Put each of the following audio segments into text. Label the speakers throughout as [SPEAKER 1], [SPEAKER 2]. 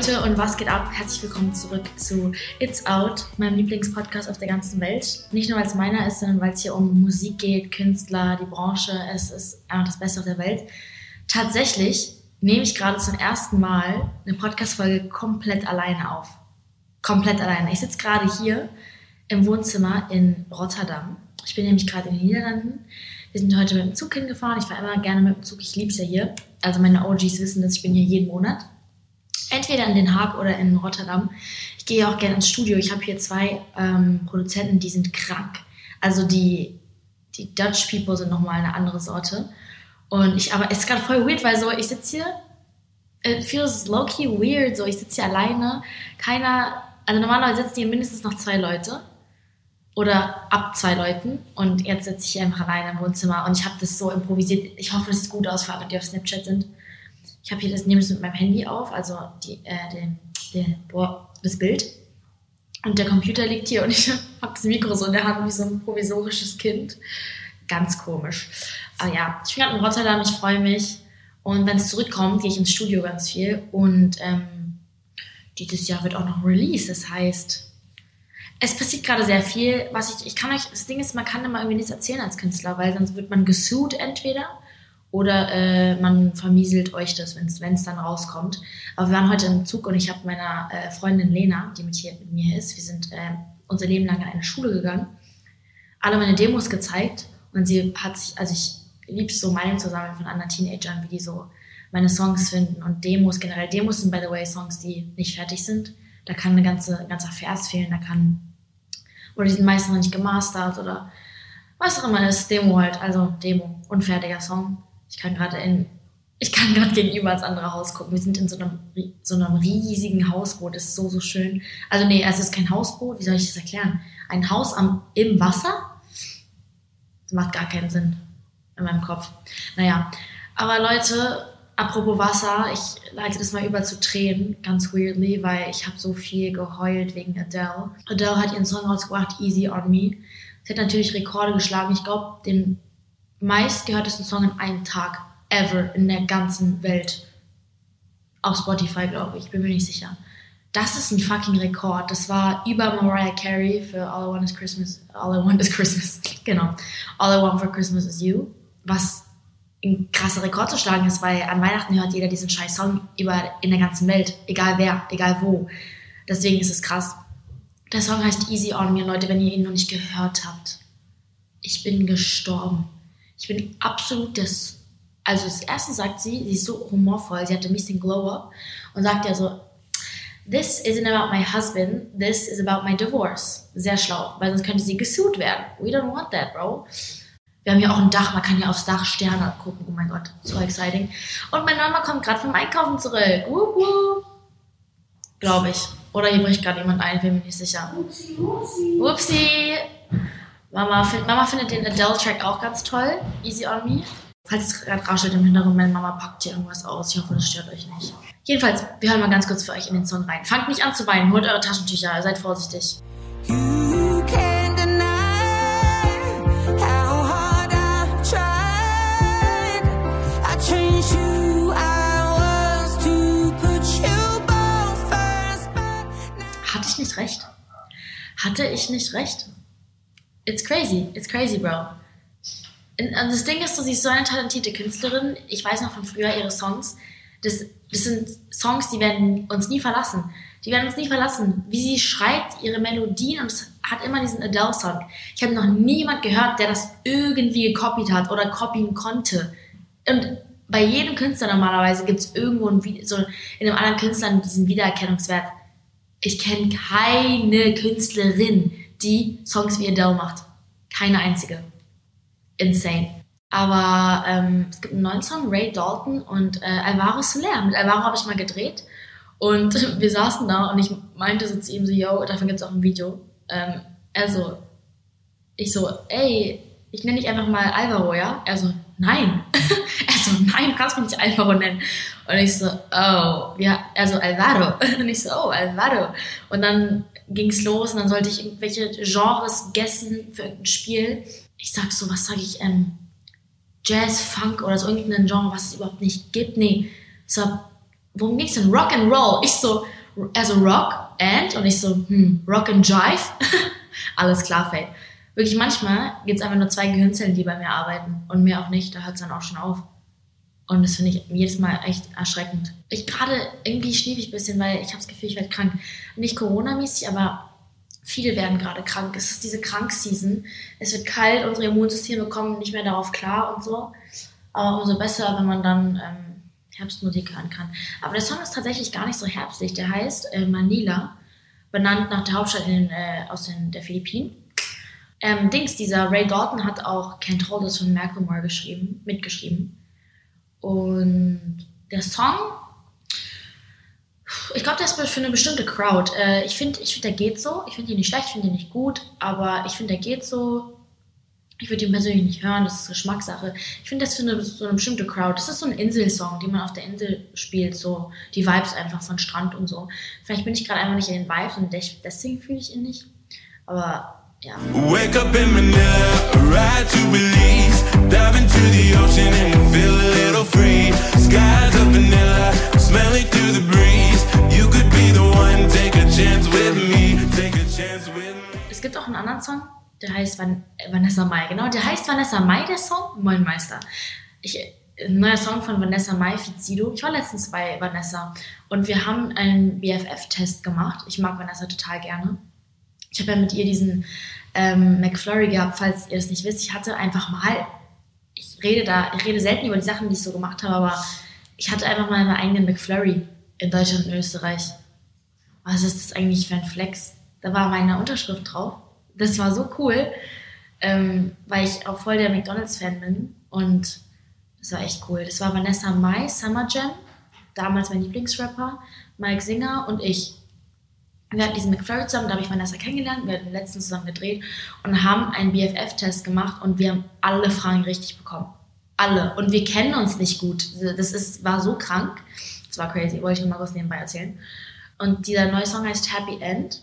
[SPEAKER 1] Leute und was geht ab? Herzlich willkommen zurück zu It's Out, meinem Lieblingspodcast auf der ganzen Welt. Nicht nur weil es meiner ist, sondern weil es hier um Musik geht, Künstler, die Branche. Es ist einfach das Beste auf der Welt. Tatsächlich nehme ich gerade zum ersten Mal eine Podcast-Folge komplett alleine auf. Komplett alleine. Ich sitze gerade hier im Wohnzimmer in Rotterdam. Ich bin nämlich gerade in den Niederlanden. Wir sind heute mit dem Zug hingefahren. Ich fahre immer gerne mit dem Zug. Ich liebe es ja hier. Also meine OGs wissen dass ich bin hier jeden Monat entweder in Den Haag oder in Rotterdam. Ich gehe auch gerne ins Studio. Ich habe hier zwei ähm, Produzenten, die sind krank. Also die, die Dutch People sind nochmal eine andere Sorte. Und ich, aber es ist gerade voll weird, weil so, ich sitze hier, it feels low-key weird, so, ich sitze hier alleine, keiner, also normalerweise sitzen hier mindestens noch zwei Leute oder ab zwei Leuten und jetzt sitze ich hier einfach alleine im Wohnzimmer und ich habe das so improvisiert. Ich hoffe, es sieht gut aus für alle, die auf Snapchat sind. Ich habe hier das, nehme es mit meinem Handy auf, also die, äh, den, den, boah, das Bild. Und der Computer liegt hier und ich habe das Mikro so in der Hand wie so ein provisorisches Kind. Ganz komisch. Aber ja, ich bin gerade in Rotterdam, ich freue mich. Und wenn es zurückkommt, gehe ich ins Studio ganz viel. Und ähm, dieses Jahr wird auch noch Release. Das heißt, es passiert gerade sehr viel. Was ich, ich kann euch, das Ding ist, man kann immer irgendwie nichts erzählen als Künstler, weil sonst wird man gesucht entweder oder äh, man vermieselt euch das, wenn es dann rauskommt. Aber wir waren heute im Zug und ich habe meiner äh, Freundin Lena, die mit, hier, mit mir ist, wir sind äh, unser Leben lang in eine Schule gegangen, alle meine Demos gezeigt und sie hat sich, also ich liebe so Meinungen zu sammeln von anderen Teenagern, wie die so meine Songs finden und Demos generell. Demos sind, by the way, Songs, die nicht fertig sind. Da kann eine ganze, ein ganzer Vers fehlen, da kann, oder die sind meistens noch nicht gemastert oder was auch immer das Demo halt, also Demo, unfertiger Song. Ich kann gerade in, ich kann gerade gegenüber ins andere Haus gucken. Wir sind in so einem, so einem riesigen Hausboot. Das ist so, so schön. Also nee, es ist kein Hausboot. Wie soll ich das erklären? Ein Haus am, im Wasser? Das macht gar keinen Sinn in meinem Kopf. Naja, aber Leute, apropos Wasser, ich leite das mal über zu Tränen, ganz weirdly, weil ich habe so viel geheult wegen Adele. Adele hat ihren Song rausgebracht, Easy on Me. Sie hat natürlich Rekorde geschlagen. Ich glaube, den meistgehörtesten Song in einem Tag ever in der ganzen Welt. Auf Spotify, glaube ich, bin mir nicht sicher. Das ist ein fucking Rekord. Das war über Mariah Carey für All I Want is Christmas. All I Want is Christmas. genau. All I Want for Christmas is You. Was ein krasser Rekord zu schlagen ist, weil an Weihnachten hört jeder diesen scheiß Song über, in der ganzen Welt. Egal wer, egal wo. Deswegen ist es krass. Der Song heißt Easy on Me. Leute, wenn ihr ihn noch nicht gehört habt, ich bin gestorben. Ich bin absolut das. Also, das erste sagt sie, sie ist so humorvoll, sie hatte ein bisschen Glow-Up und sagt ja so: This isn't about my husband, this is about my divorce. Sehr schlau, weil sonst könnte sie gesued werden. We don't want that, bro. Wir haben hier auch ein Dach, man kann hier aufs Dach Sterne gucken. Oh mein Gott, so exciting. Und meine Mama kommt gerade vom Einkaufen zurück. Wup. Glaube ich. Oder hier bricht gerade jemand ein, bin mir nicht sicher. Upsi, upsi. Upsi. Mama, find, Mama findet den Adele-Track auch ganz toll. Easy on Me. Falls es gerade raschelt im Hintergrund, meine Mama packt hier irgendwas aus. Ich hoffe, das stört euch nicht. Jedenfalls, wir hören mal ganz kurz für euch in den Song rein. Fangt nicht an zu weinen, holt eure Taschentücher, seid vorsichtig. You can't deny how hard I tried. I changed you, I was to put you both first. Hatte ich nicht recht? Hatte ich nicht recht? It's crazy, it's crazy, bro. Und das Ding ist, sie ist so eine talentierte Künstlerin. Ich weiß noch von früher ihre Songs. Das, das sind Songs, die werden uns nie verlassen. Die werden uns nie verlassen. Wie sie schreibt, ihre Melodien und es hat immer diesen Adele-Song. Ich habe noch niemand gehört, der das irgendwie gekopiert hat oder copyen konnte. Und bei jedem Künstler normalerweise gibt es irgendwo ein, so in einem anderen Künstler diesen Wiedererkennungswert. Ich kenne keine Künstlerin, die Songs wie Adele macht. Keine einzige. Insane. Aber ähm, es gibt einen neuen Song, Ray Dalton und äh, Alvaro Soler. Mit Alvaro habe ich mal gedreht. Und wir saßen da und ich meinte so zu ihm so, yo, davon gibt es auch ein Video. Ähm, also, ich so, ey, ich nenne dich einfach mal Alvaro, ja? Er so, nein. er so, nein, du kannst mich nicht Alvaro nennen. Und ich so, oh, ja, also Alvaro. Und ich so, oh, Alvaro. Und dann ging es los und dann sollte ich irgendwelche Genres gessen für irgendein Spiel. Ich sag so, was sage ich, ähm, Jazz, Funk oder so irgendein Genre, was es überhaupt nicht gibt. Nee, so worum ging's denn? Rock and Roll. Ich so, also Rock and? Und ich so, hm, Rock and Jive? Alles klar, Faye. Wirklich, manchmal gibt's einfach nur zwei Gehirnzellen, die bei mir arbeiten und mir auch nicht. Da hört's dann auch schon auf. Und das finde ich jedes Mal echt erschreckend. Ich gerade irgendwie schnief ich ein bisschen, weil ich habe das Gefühl, ich werde krank. Nicht Corona-mäßig, aber viele werden gerade krank. Es ist diese Krankseason. Es wird kalt, unsere Immunsysteme kommen nicht mehr darauf klar und so. Aber umso besser, wenn man dann ähm, Herbstmusik hören kann. Aber der Song ist tatsächlich gar nicht so herbstlich. Der heißt äh, Manila, benannt nach der Hauptstadt in, äh, aus den, der Philippinen. Ähm, Dings, dieser Ray Dalton hat auch Can't Hold Us von Macklemore geschrieben, mitgeschrieben. Und der Song, ich glaube, der ist für eine bestimmte Crowd. Äh, ich finde, ich find, der geht so. Ich finde ihn nicht schlecht, ich finde ihn nicht gut, aber ich finde, der geht so. Ich würde ihn persönlich nicht hören, das ist Geschmackssache. Ich finde das für eine, so eine bestimmte Crowd. Das ist so ein Inselsong, den man auf der Insel spielt, so die Vibes einfach von Strand und so. Vielleicht bin ich gerade einfach nicht in den Vibes und deswegen fühle ich ihn nicht. Aber ja. Wake up in Manila, ride to Belize, dive into the ocean and feel a little free. Skies of vanilla, smelling through the breeze. You could be the one, take a chance with me, take a chance with me. Es gibt auch einen anderen Song, der heißt Van Vanessa Mai. Genau, der heißt Vanessa Mai, der Song. Moin Meister. Ich, ein neuer Song von Vanessa Mai, Fizido. Ich war letztens bei Vanessa und wir haben einen BFF-Test gemacht. Ich mag Vanessa total gerne. Ich habe ja mit ihr diesen ähm, McFlurry gehabt, falls ihr das nicht wisst. Ich hatte einfach mal, ich rede da, ich rede selten über die Sachen, die ich so gemacht habe, aber ich hatte einfach mal meinen eigenen McFlurry in Deutschland und Österreich. Was ist das eigentlich für ein Flex? Da war meine Unterschrift drauf. Das war so cool, ähm, weil ich auch voll der McDonalds-Fan bin und das war echt cool. Das war Vanessa Mai, Summer Jam, damals mein Lieblingsrapper, Mike Singer und ich wir hatten diesen McFlurry zusammen, da habe ich Vanessa kennengelernt, wir hatten letztens zusammen gedreht und haben einen BFF-Test gemacht und wir haben alle Fragen richtig bekommen. Alle. Und wir kennen uns nicht gut. Das ist, war so krank. Das war crazy, wollte ich mal kurz nebenbei erzählen. Und dieser neue Song heißt Happy End.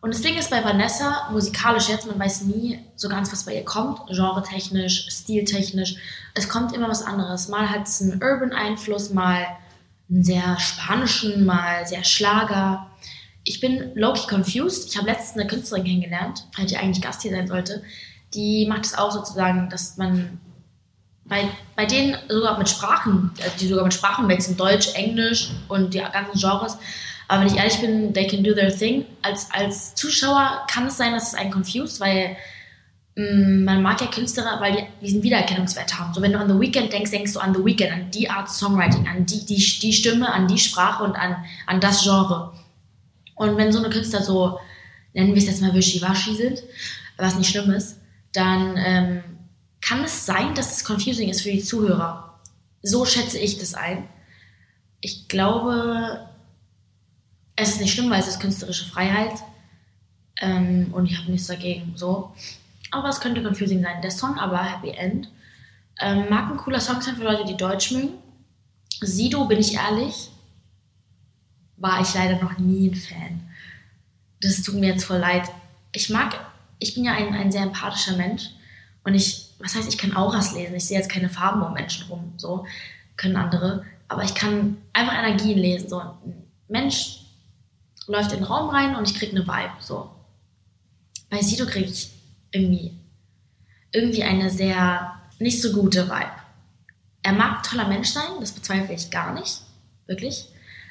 [SPEAKER 1] Und das Ding ist bei Vanessa, musikalisch jetzt, man weiß nie so ganz, was bei ihr kommt, genre-technisch, stiltechnisch. Es kommt immer was anderes. Mal hat es einen Urban-Einfluss, mal einen sehr spanischen, mal sehr Schlager ich bin low-key confused. Ich habe letztens eine Künstlerin kennengelernt, die eigentlich Gast hier sein sollte. Die macht es auch sozusagen, dass man bei, bei denen sogar mit Sprachen, also die sogar mit Sprachen wechseln, Deutsch, Englisch und die ganzen Genres. Aber wenn ich ehrlich bin, they can do their thing. Als, als Zuschauer kann es sein, dass es einen confused, weil mh, mm, man mag ja Künstler, weil die diesen Wiedererkennungswert haben. So wenn du an The Weeknd denkst, denkst du an The Weeknd, an die Art Songwriting, an die, die, die Stimme, an die Sprache und an, an das Genre. Und wenn so eine Künstler so, nennen wir es jetzt mal wischiwaschi sind, was nicht schlimm ist, dann ähm, kann es sein, dass es confusing ist für die Zuhörer. So schätze ich das ein. Ich glaube, es ist nicht schlimm, weil es ist künstlerische Freiheit ähm, und ich habe nichts dagegen. So. Aber es könnte confusing sein. Der Song aber, Happy End, ähm, mag ein cooler Song sein für Leute, die Deutsch mögen. Sido, bin ich ehrlich, war ich leider noch nie ein Fan. Das tut mir jetzt voll leid. Ich mag, ich bin ja ein, ein sehr empathischer Mensch und ich, was heißt, ich kann Auras lesen. Ich sehe jetzt keine Farben um Menschen rum, so können andere. Aber ich kann einfach Energien lesen. So ein Mensch läuft in den Raum rein und ich kriege eine Vibe. So. Bei Sido kriege ich irgendwie, irgendwie eine sehr nicht so gute Vibe. Er mag ein toller Mensch sein, das bezweifle ich gar nicht, wirklich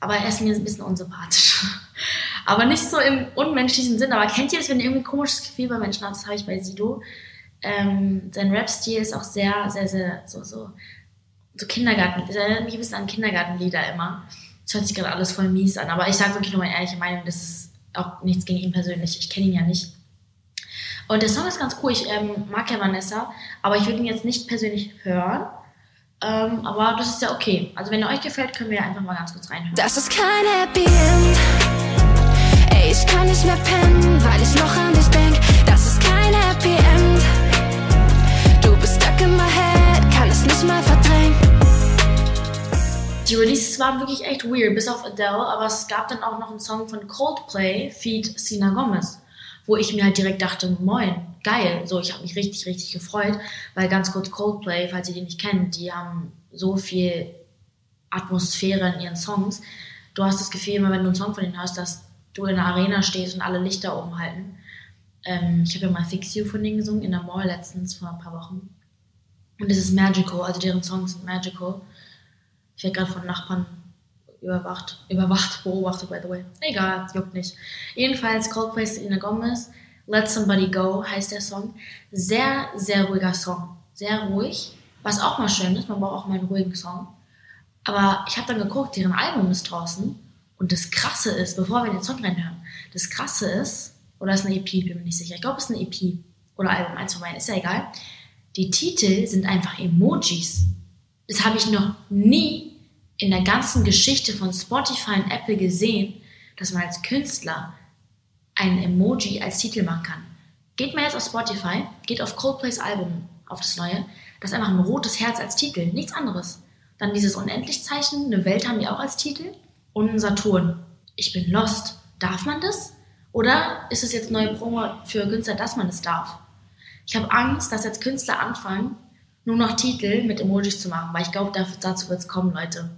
[SPEAKER 1] aber er ist mir ein bisschen unsympathisch. aber nicht so im unmenschlichen Sinn. Aber kennt ihr das, wenn ihr irgendwie ein komisches Gefühl bei Menschen habt? Das habe ich bei Sido. Ähm, sein Rap-Stil ist auch sehr, sehr, sehr so, so, so Kindergarten. Das erinnert mich ein bisschen an Kindergartenlieder immer. Das hört sich gerade alles voll mies an. Aber ich sage wirklich nur meine ehrliche Meinung. Das ist auch nichts gegen ihn persönlich. Ich kenne ihn ja nicht. Und der Song ist ganz cool. Ich ähm, mag ja Vanessa, aber ich würde ihn jetzt nicht persönlich hören. Ähm, aber das ist ja okay. Also wenn er euch gefällt, können wir einfach mal ganz kurz reinhören.
[SPEAKER 2] Das ist kein Happy End. Ey, ich kann nicht mehr pennen, weil ich noch an dich denk. Das ist kein Happy End. Du bist stuck in my head, kann es nicht mal verdrängen.
[SPEAKER 1] Die Releases waren wirklich echt weird, bis auf Adele, aber es gab dann auch noch einen Song von Coldplay, Feed Sina Gomez, wo ich mir halt direkt dachte, moin, geil. So, ich habe mich richtig, richtig gefreut, weil ganz kurz Coldplay, falls ihr die nicht kennt, die haben so viel Atmosphäre in ihren Songs. Du hast das Gefühl, immer wenn du einen Song von ihnen hörst, dass du in der Arena stehst und alle Lichter oben halten. Ähm, ich habe ja mal Fix You von denen gesungen in der Mall letztens vor ein paar Wochen. Und es ist magical, also deren Songs sind magical. Ich werde gerade von Nachbarn überwacht, überwacht, beobachtet, by the way. Egal, juckt nicht. Jedenfalls Coldplay Selena Gomez, Let Somebody Go heißt der Song. Sehr, sehr ruhiger Song. Sehr ruhig, was auch mal schön ist, man braucht auch mal einen ruhigen Song. Aber ich habe dann geguckt, deren Album ist draußen. Und das Krasse ist, bevor wir den Song reinhören, das Krasse ist, oder ist eine EP, bin mir nicht sicher. Ich glaube, es ist eine EP oder Album, eins von beiden, ist ja egal. Die Titel sind einfach Emojis. Das habe ich noch nie in der ganzen Geschichte von Spotify und Apple gesehen, dass man als Künstler ein Emoji als Titel machen kann. Geht mal jetzt auf Spotify, geht auf Coldplays Album, auf das neue, das ist einfach ein rotes Herz als Titel, nichts anderes. Dann dieses Unendlichzeichen, eine Welt haben die auch als Titel und ein Saturn. Ich bin lost. Darf man das? Oder ist es jetzt neue Promo für Künstler, dass man es darf? Ich habe Angst, dass jetzt Künstler anfangen, nur noch Titel mit Emojis zu machen, weil ich glaube, dazu wird es kommen, Leute.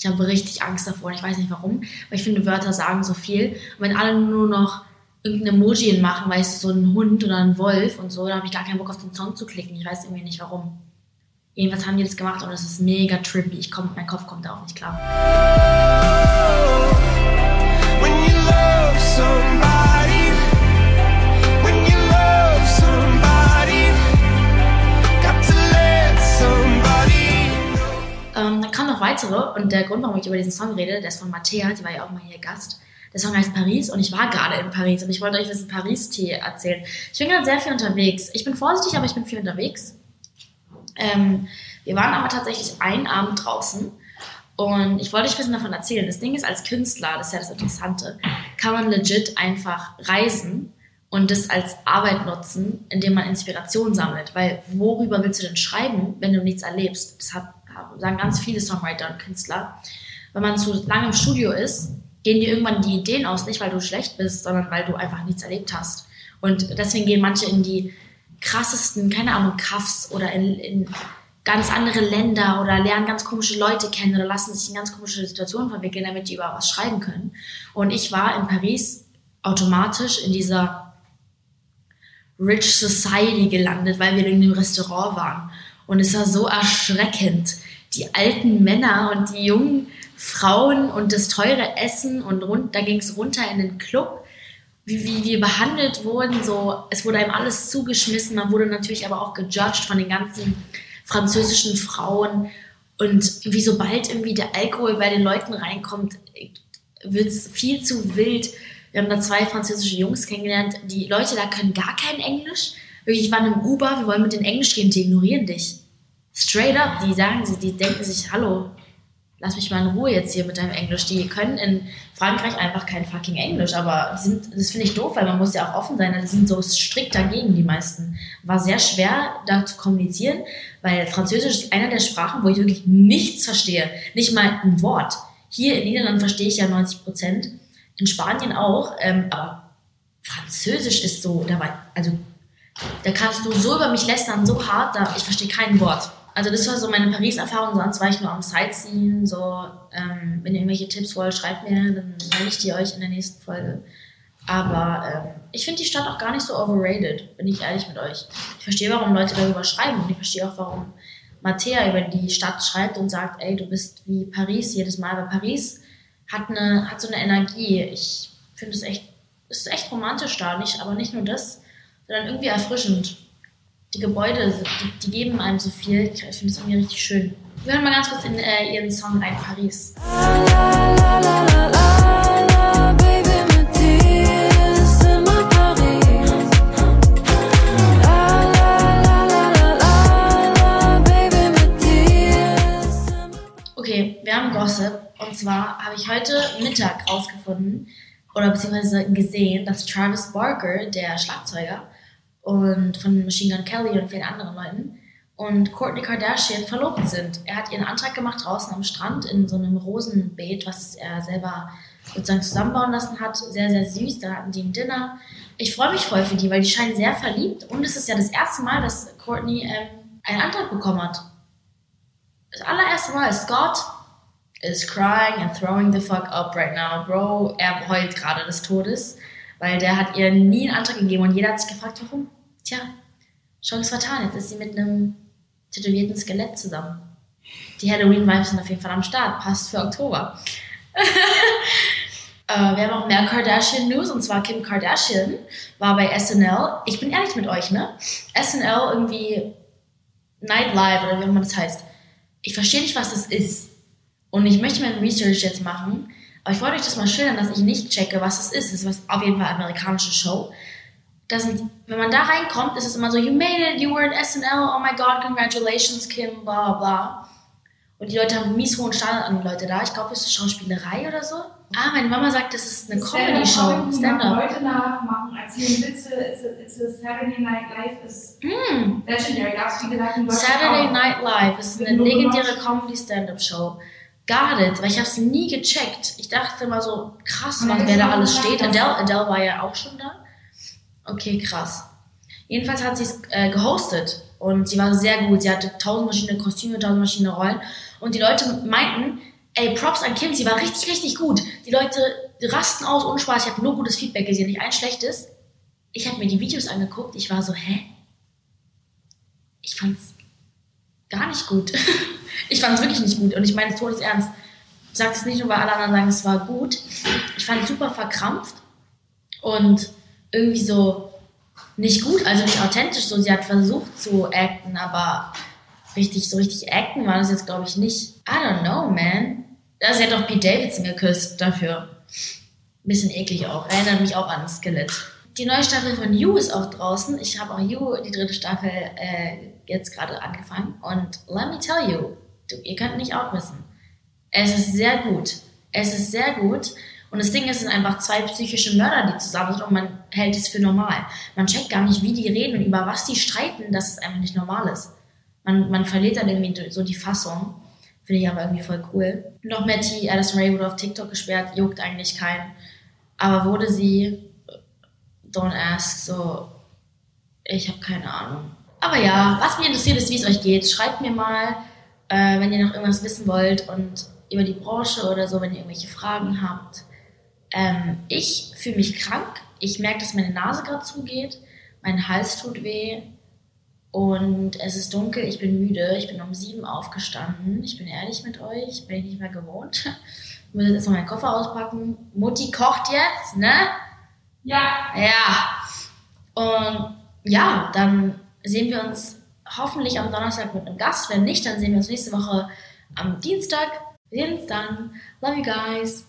[SPEAKER 1] Ich habe richtig Angst davor und ich weiß nicht warum, weil ich finde, Wörter sagen so viel. Und wenn alle nur noch irgendein Emoji machen, weißt du, so ein Hund oder ein Wolf und so, dann habe ich gar keinen Bock auf den Song zu klicken. Ich weiß irgendwie nicht warum. Jedenfalls haben die das gemacht und es ist mega trippy. Ich komm, mein Kopf kommt da auch nicht klar. Ähm, dann kamen noch weitere und der Grund, warum ich über diesen Song rede, der ist von Mattea, die war ja auch mal hier Gast. Der Song heißt Paris und ich war gerade in Paris und ich wollte euch das Paris-Tee erzählen. Ich bin gerade sehr viel unterwegs. Ich bin vorsichtig, aber ich bin viel unterwegs. Ähm, wir waren aber tatsächlich einen Abend draußen und ich wollte euch ein bisschen davon erzählen. Das Ding ist, als Künstler, das ist ja das Interessante, kann man legit einfach reisen und das als Arbeit nutzen, indem man Inspiration sammelt. Weil worüber willst du denn schreiben, wenn du nichts erlebst? Das hat, sagen ganz viele Songwriter und Künstler. Wenn man zu lange im Studio ist, gehen dir irgendwann die Ideen aus, nicht weil du schlecht bist, sondern weil du einfach nichts erlebt hast. Und deswegen gehen manche in die krassesten, keine Ahnung, Cuffs oder in, in ganz andere Länder oder lernen ganz komische Leute kennen oder lassen sich in ganz komische Situationen verwickeln, damit die über was schreiben können. Und ich war in Paris automatisch in dieser Rich Society gelandet, weil wir in dem Restaurant waren. Und es war so erschreckend. Die alten Männer und die jungen Frauen und das teure Essen und rund, da ging es runter in den Club, wie, wie wir behandelt wurden. So, es wurde einem alles zugeschmissen, man wurde natürlich aber auch gejudged von den ganzen französischen Frauen. Und wie sobald irgendwie der Alkohol bei den Leuten reinkommt, wird es viel zu wild. Wir haben da zwei französische Jungs kennengelernt. Die Leute da können gar kein Englisch. Ich war im Uber, wir wollen mit den Englisch reden, die ignorieren dich. Straight up, die sagen sie, die denken sich, hallo, lass mich mal in Ruhe jetzt hier mit deinem Englisch. Die können in Frankreich einfach kein fucking Englisch, aber sind, das finde ich doof, weil man muss ja auch offen sein. Die sind so strikt dagegen, die meisten. War sehr schwer, da zu kommunizieren, weil Französisch ist einer der Sprachen, wo ich wirklich nichts verstehe. Nicht mal ein Wort. Hier in Niederlanden verstehe ich ja 90 Prozent. In Spanien auch, ähm, aber Französisch ist so, da war, also, da kannst du so über mich lästern, so hart, da, ich verstehe kein Wort also das war so meine Paris-Erfahrung, sonst war ich nur am Sightseeing. So, ähm, wenn ihr irgendwelche Tipps wollt, schreibt mir, dann nenne ich die euch in der nächsten Folge. Aber ähm, ich finde die Stadt auch gar nicht so overrated, bin ich ehrlich mit euch. Ich verstehe, warum Leute darüber schreiben und ich verstehe auch, warum Mattea über die Stadt schreibt und sagt, ey, du bist wie Paris jedes Mal. Weil Paris hat, eine, hat so eine Energie. Ich finde es echt, ist echt romantisch da, nicht, aber nicht nur das, sondern irgendwie erfrischend die Gebäude, die, die, geben einem so viel. Ich finde es irgendwie richtig schön. Wir hören mal ganz kurz in äh, ihren Song rein, Paris. Okay, wir haben Gossip. Und zwar habe ich heute Mittag rausgefunden oder beziehungsweise gesehen, dass Travis Barker, der Schlagzeuger, und von Machine Gun Kelly und vielen anderen Leuten und Courtney Kardashian verlobt sind. Er hat ihren Antrag gemacht draußen am Strand in so einem Rosenbeet, was er selber sozusagen zusammenbauen lassen hat. Sehr, sehr süß. Da hatten die ein Dinner. Ich freue mich voll für die, weil die scheinen sehr verliebt und es ist ja das erste Mal, dass Courtney ähm, einen Antrag bekommen hat. Das allererste Mal. Scott is crying and throwing the fuck up right now. Bro, er heult gerade des Todes, weil der hat ihr nie einen Antrag gegeben und jeder hat sich gefragt, warum? Tja, Chance vertan. Jetzt ist sie mit einem tätowierten Skelett zusammen. Die Halloween-Vibes sind auf jeden Fall am Start. Passt für Oktober. äh, wir haben auch mehr Kardashian-News und zwar Kim Kardashian war bei SNL. Ich bin ehrlich mit euch, ne? SNL irgendwie Night Live oder wie auch immer das heißt. Ich verstehe nicht, was das ist. Und ich möchte mein Research jetzt machen. Aber ich wollte euch das mal schildern, dass ich nicht checke, was das ist. Es ist auf jeden Fall eine amerikanische Show. Das sind, wenn man da reinkommt, ist es immer so, you made it, you were in SNL, oh my god, congratulations, Kim, bla bla. Und die Leute haben mies hohen Standard an die Leute da. Ich glaube, es ist Schauspielerei oder so. Ah, meine Mama sagt, das ist eine Comedy-Show.
[SPEAKER 3] Stand-up. Leute nachmachen, erzählen Witze. It's a, it's a Saturday Night Live ist mm. legendary. Gab's wie gesagt in
[SPEAKER 1] Saturday. Night Live ist eine legendäre Comedy-Stand-up-Show. Got it, weil ich habe es nie gecheckt. Ich dachte immer so, krass, was, wer da alles steht. Adele, Adele war ja auch schon da. Okay, krass. Jedenfalls hat sie es äh, gehostet und sie war sehr gut. Sie hatte tausend verschiedene Kostüme, tausend verschiedene Rollen und die Leute meinten, ey, Props an Kim, sie war richtig, richtig gut. Die Leute rasten aus, ohne Spaß. Ich habe nur gutes Feedback gesehen, nicht ein schlechtes. Ich habe mir die Videos angeguckt, ich war so, hä? Ich fand's gar nicht gut. ich fand's wirklich nicht gut und ich meine es todesernst. Ich sage es nicht nur, weil alle anderen sagen, es war gut. Ich fand es super verkrampft und irgendwie so nicht gut, also nicht authentisch. So, sie hat versucht zu acten, aber richtig, so richtig acten war das jetzt, glaube ich, nicht. I don't know, man. Da sie hat doch Pete Davidson geküsst dafür. Bisschen eklig auch. Erinnert mich auch an Skelett. Die neue Staffel von You ist auch draußen. Ich habe auch You, die dritte Staffel, äh, jetzt gerade angefangen. Und let me tell you, du, ihr könnt nicht auch wissen. Es ist sehr gut. Es ist sehr gut. Und das Ding ist, es sind einfach zwei psychische Mörder, die zusammen sind und man hält es für normal. Man checkt gar nicht, wie die reden und über was die streiten, dass es einfach nicht normal ist. Man, man verliert dann irgendwie so die Fassung. Finde ich aber irgendwie voll cool. Noch Matty, Alison Ray wurde auf TikTok gesperrt, juckt eigentlich keinen. Aber wurde sie, don't ask, so, ich habe keine Ahnung. Aber ja, was mich interessiert ist, wie es euch geht. Schreibt mir mal, äh, wenn ihr noch irgendwas wissen wollt und über die Branche oder so, wenn ihr irgendwelche Fragen habt. Ähm, ich fühle mich krank. Ich merke, dass meine Nase gerade zugeht. Mein Hals tut weh. Und es ist dunkel, ich bin müde. Ich bin um sieben aufgestanden. Ich bin ehrlich mit euch, bin ich nicht mehr gewohnt. Ich muss jetzt erstmal meinen Koffer auspacken. Mutti kocht jetzt, ne?
[SPEAKER 3] Ja.
[SPEAKER 1] Ja. Und ja, dann sehen wir uns hoffentlich am Donnerstag mit einem Gast. Wenn nicht, dann sehen wir uns nächste Woche am Dienstag. Wir sehen uns dann. Love you guys.